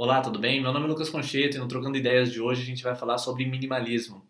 Olá, tudo bem? Meu nome é Lucas Concheto e no Trocando Ideias de hoje a gente vai falar sobre minimalismo.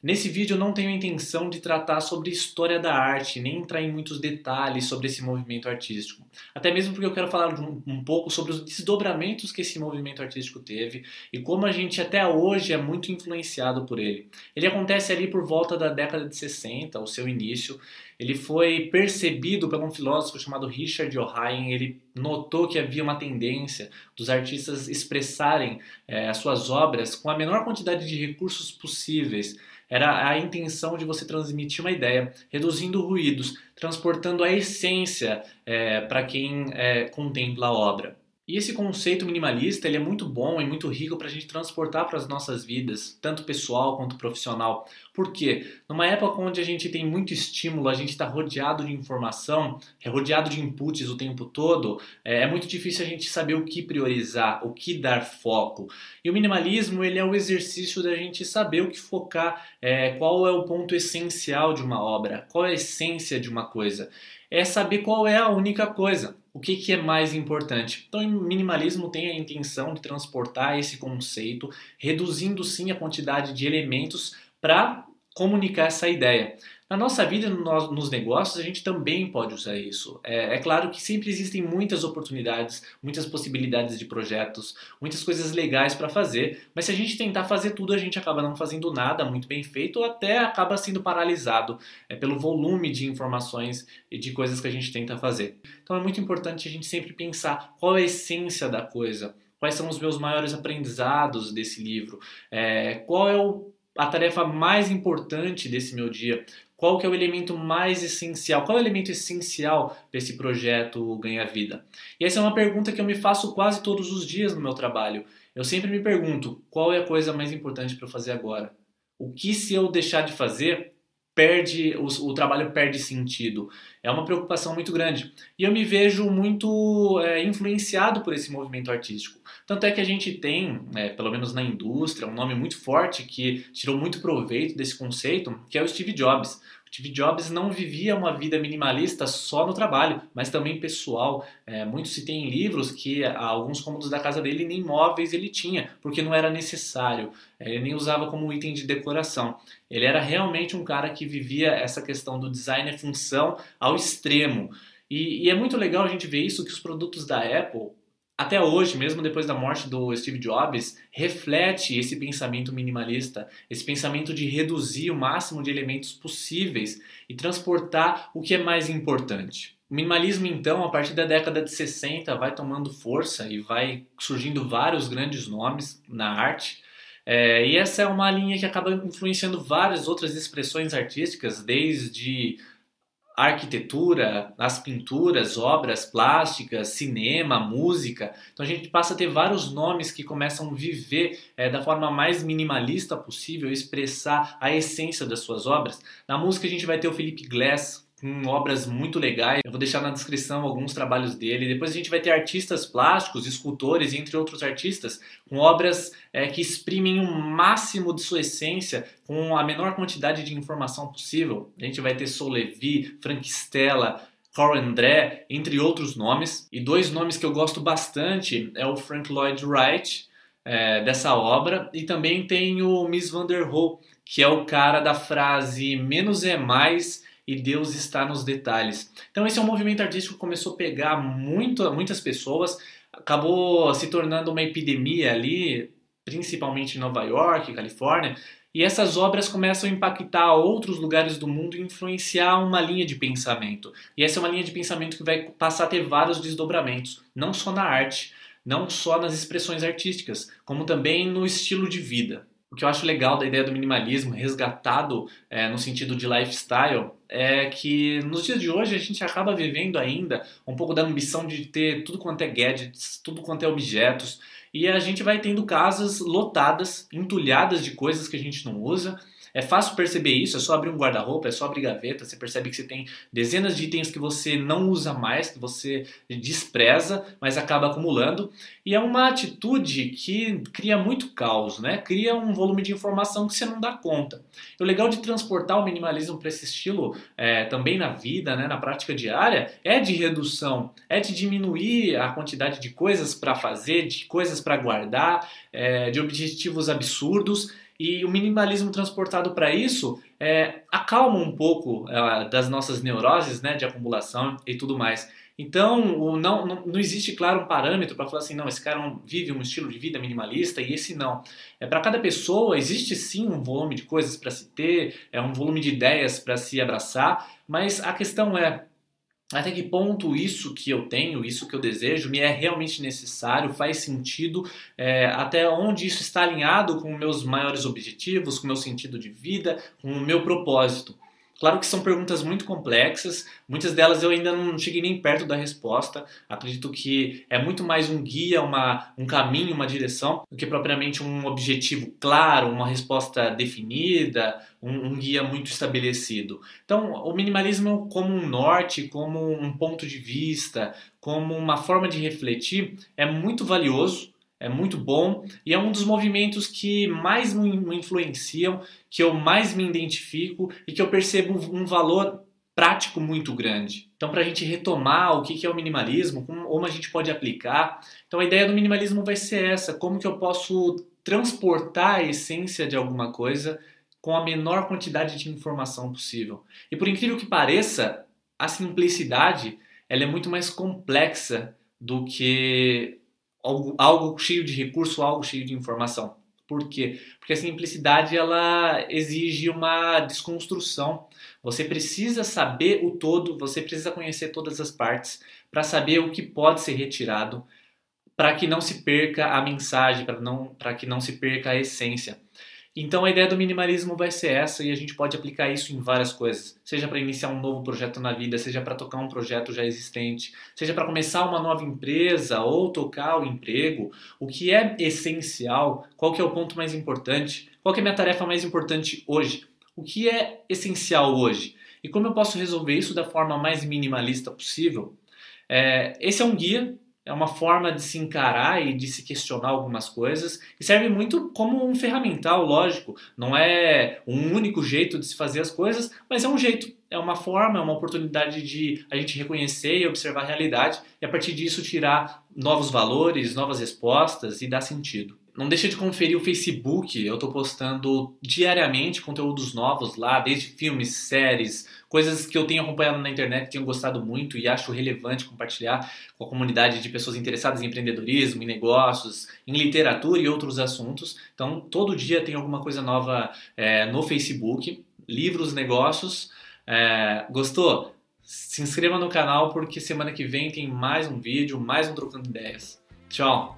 Nesse vídeo eu não tenho intenção de tratar sobre história da arte, nem entrar em muitos detalhes sobre esse movimento artístico. Até mesmo porque eu quero falar um, um, pouco sobre os desdobramentos que esse movimento artístico teve e como a gente até hoje é muito influenciado por ele. Ele acontece ali por volta da década de 60, o seu início. Ele foi percebido por um filósofo chamado Richard O'Hain. Ele notou que havia uma tendência dos artistas expressarem é, as suas obras com a menor quantidade de recursos possíveis era a intenção de você transmitir uma ideia, reduzindo ruídos, transportando a essência é, para quem é, contempla a obra. E esse conceito minimalista ele é muito bom e muito rico para a gente transportar para as nossas vidas, tanto pessoal quanto profissional. Por quê? Numa época onde a gente tem muito estímulo, a gente está rodeado de informação, é rodeado de inputs o tempo todo, é, é, muito difícil a gente saber o que priorizar, o que dar foco. E o minimalismo ele é o exercício da gente saber o que focar, é, qual é o ponto essencial de uma obra, qual é a essência de uma coisa. É saber qual é a única coisa o que, que é mais importante? Então, o minimalismo tem a intenção de transportar esse conceito, reduzindo sim a quantidade de elementos para comunicar essa ideia. Na nossa vida, no, nos negócios, a gente também pode usar isso. É, é, claro que sempre existem muitas oportunidades, muitas possibilidades de projetos, muitas coisas legais para fazer, mas se a gente tentar fazer tudo, a gente acaba não fazendo nada muito bem feito ou até acaba sendo paralisado é, pelo volume de informações e de coisas que a gente tenta fazer. Então é muito importante a gente sempre pensar qual é a essência da coisa. Quais são os meus maiores aprendizados desse livro? É, qual é o a tarefa mais importante desse meu dia? Qual que é o elemento mais essencial? Qual é o elemento essencial para esse projeto ganhar vida? E essa é uma pergunta que eu me faço quase todos os dias no meu trabalho. Eu sempre me pergunto, qual é a coisa mais importante para fazer agora? O que se eu deixar de fazer, perde o, o, trabalho perde sentido. É uma preocupação muito grande. E eu me vejo muito é, influenciado por esse movimento artístico. Tanto é que a gente tem, é, pelo menos na indústria, um nome muito forte que tirou muito proveito desse conceito, que é o Steve Jobs. Steve Jobs não vivia uma vida minimalista só no trabalho, mas também pessoal. É, muito se tem em livros que alguns cômodos da casa dele nem móveis ele tinha, porque não era necessário. É, ele nem usava como item de decoração. Ele era realmente um cara que vivia essa questão do design e função ao extremo. E, e, é muito legal a gente ver isso, que os produtos da Apple, até hoje, mesmo depois da morte do Steve Jobs, reflete esse pensamento minimalista, esse pensamento de reduzir o máximo de elementos possíveis e transportar o que é mais importante. O minimalismo, então, a partir da década de 60, vai tomando força e vai surgindo vários grandes nomes na arte. É, e essa é uma linha que acaba influenciando várias outras expressões artísticas, desde arquitetura, as pinturas, obras plásticas, cinema, música. Então a gente passa a ter vários nomes que começam a viver é, da forma mais minimalista possível, expressar a essência das suas obras. Na música a gente vai ter o Felipe Glass, com obras muito legais. Eu vou deixar na descrição alguns trabalhos dele. Depois a gente vai ter artistas plásticos, escultores, entre outros artistas, com obras é, que exprimem o máximo de sua essência com a menor quantidade de informação possível. A gente vai ter Soul Levi, Frank Stella, Carl André, entre outros nomes. E dois nomes que eu gosto bastante é o Frank Lloyd Wright, é, dessa obra, e também tem o Miss Van der Rohe, que é o cara da frase menos é mais e Deus está nos detalhes. Então esse é um movimento artístico que começou a pegar muito, muitas pessoas, acabou se tornando uma epidemia ali, principalmente em Nova York, Califórnia, e essas obras começam a impactar outros lugares do mundo e influenciar uma linha de pensamento. E essa é uma linha de pensamento que vai passar a ter vários desdobramentos, não só na arte, não só nas expressões artísticas, como também no estilo de vida. O que eu acho legal da ideia do minimalismo, resgatado é, no sentido de lifestyle, é que nos dias de hoje a gente acaba vivendo ainda um pouco da ambição de ter tudo quanto é gadgets, tudo quanto é objetos, e a gente vai tendo casas lotadas, entulhadas de coisas que a gente não usa, É fácil perceber isso, é só abrir um guarda-roupa, é só abrir gaveta, você percebe que você tem dezenas de itens que você não usa mais, que você despreza, mas acaba acumulando. E é uma atitude que cria muito caos, né? Cria um volume de informação que você não dá conta. E o legal de transportar o minimalismo para esse estilo, é, também na vida, né, na prática diária, é de redução, é de diminuir a quantidade de coisas para fazer, de coisas para guardar, é, de objetivos absurdos. E o minimalismo transportado para isso é, acalma um pouco é, das nossas neuroses né, de acumulação e tudo mais. Então, não, não, não, existe, claro, um parâmetro para falar assim, não, esse cara vive um estilo de vida minimalista e esse não. É, para cada pessoa, existe sim um volume de coisas para se ter, é um volume de ideias para se abraçar, mas a questão é, até que ponto isso que eu tenho, isso que eu desejo, me é realmente necessário, faz sentido, é, até onde isso está alinhado com meus maiores objetivos, com meu sentido de vida, com o meu propósito. Claro que são perguntas muito complexas, muitas delas eu ainda não cheguei nem perto da resposta. Acredito que é muito mais um guia, uma, um caminho, uma direção, do que propriamente um objetivo claro, uma resposta definida, um, um guia muito estabelecido. Então, o minimalismo como um norte, como um ponto de vista, como uma forma de refletir, é muito valioso é muito bom e é um dos movimentos que mais me influenciam, que eu mais me identifico e que eu percebo um valor prático muito grande. Então, para a gente retomar o que é o minimalismo, como a gente pode aplicar, então a ideia do minimalismo vai ser essa: como que eu posso transportar a essência de alguma coisa com a menor quantidade de informação possível. E por incrível que pareça, a simplicidade ela é muito mais complexa do que algo, algo cheio de recurso, algo cheio de informação. Por quê? Porque a simplicidade ela exige uma desconstrução. Você precisa saber o todo, você precisa conhecer todas as partes para saber o que pode ser retirado, para que não se perca a mensagem, para não, para que não se perca a essência. Então a ideia do minimalismo vai ser essa e a gente pode aplicar isso em várias coisas, seja para iniciar um novo projeto na vida, seja para tocar um projeto já existente, seja para começar uma nova empresa ou tocar o emprego. O que é essencial? Qual que é o ponto mais importante? Qual que é a minha tarefa mais importante hoje? O que é essencial hoje? E como eu posso resolver isso da forma mais minimalista possível? É, esse é um guia é uma forma de se encarar e de se questionar algumas coisas e serve muito como um ferramental, lógico. Não é um único jeito de se fazer as coisas, mas é um jeito, é uma forma, é uma oportunidade de a gente reconhecer e observar a realidade e a partir disso tirar novos valores, novas respostas e dar sentido. Não deixa de conferir o Facebook, eu estou postando diariamente conteúdos novos lá, desde filmes, séries, coisas que eu tenho acompanhado na internet, tenho gostado muito e acho relevante compartilhar com a comunidade de pessoas interessadas em empreendedorismo, em negócios, em literatura e outros assuntos. Então, todo dia tem alguma coisa nova é, no Facebook, livros, negócios. É, gostou? Se inscreva no canal porque semana que vem tem mais um vídeo, mais um Trocando Ideias. Tchau!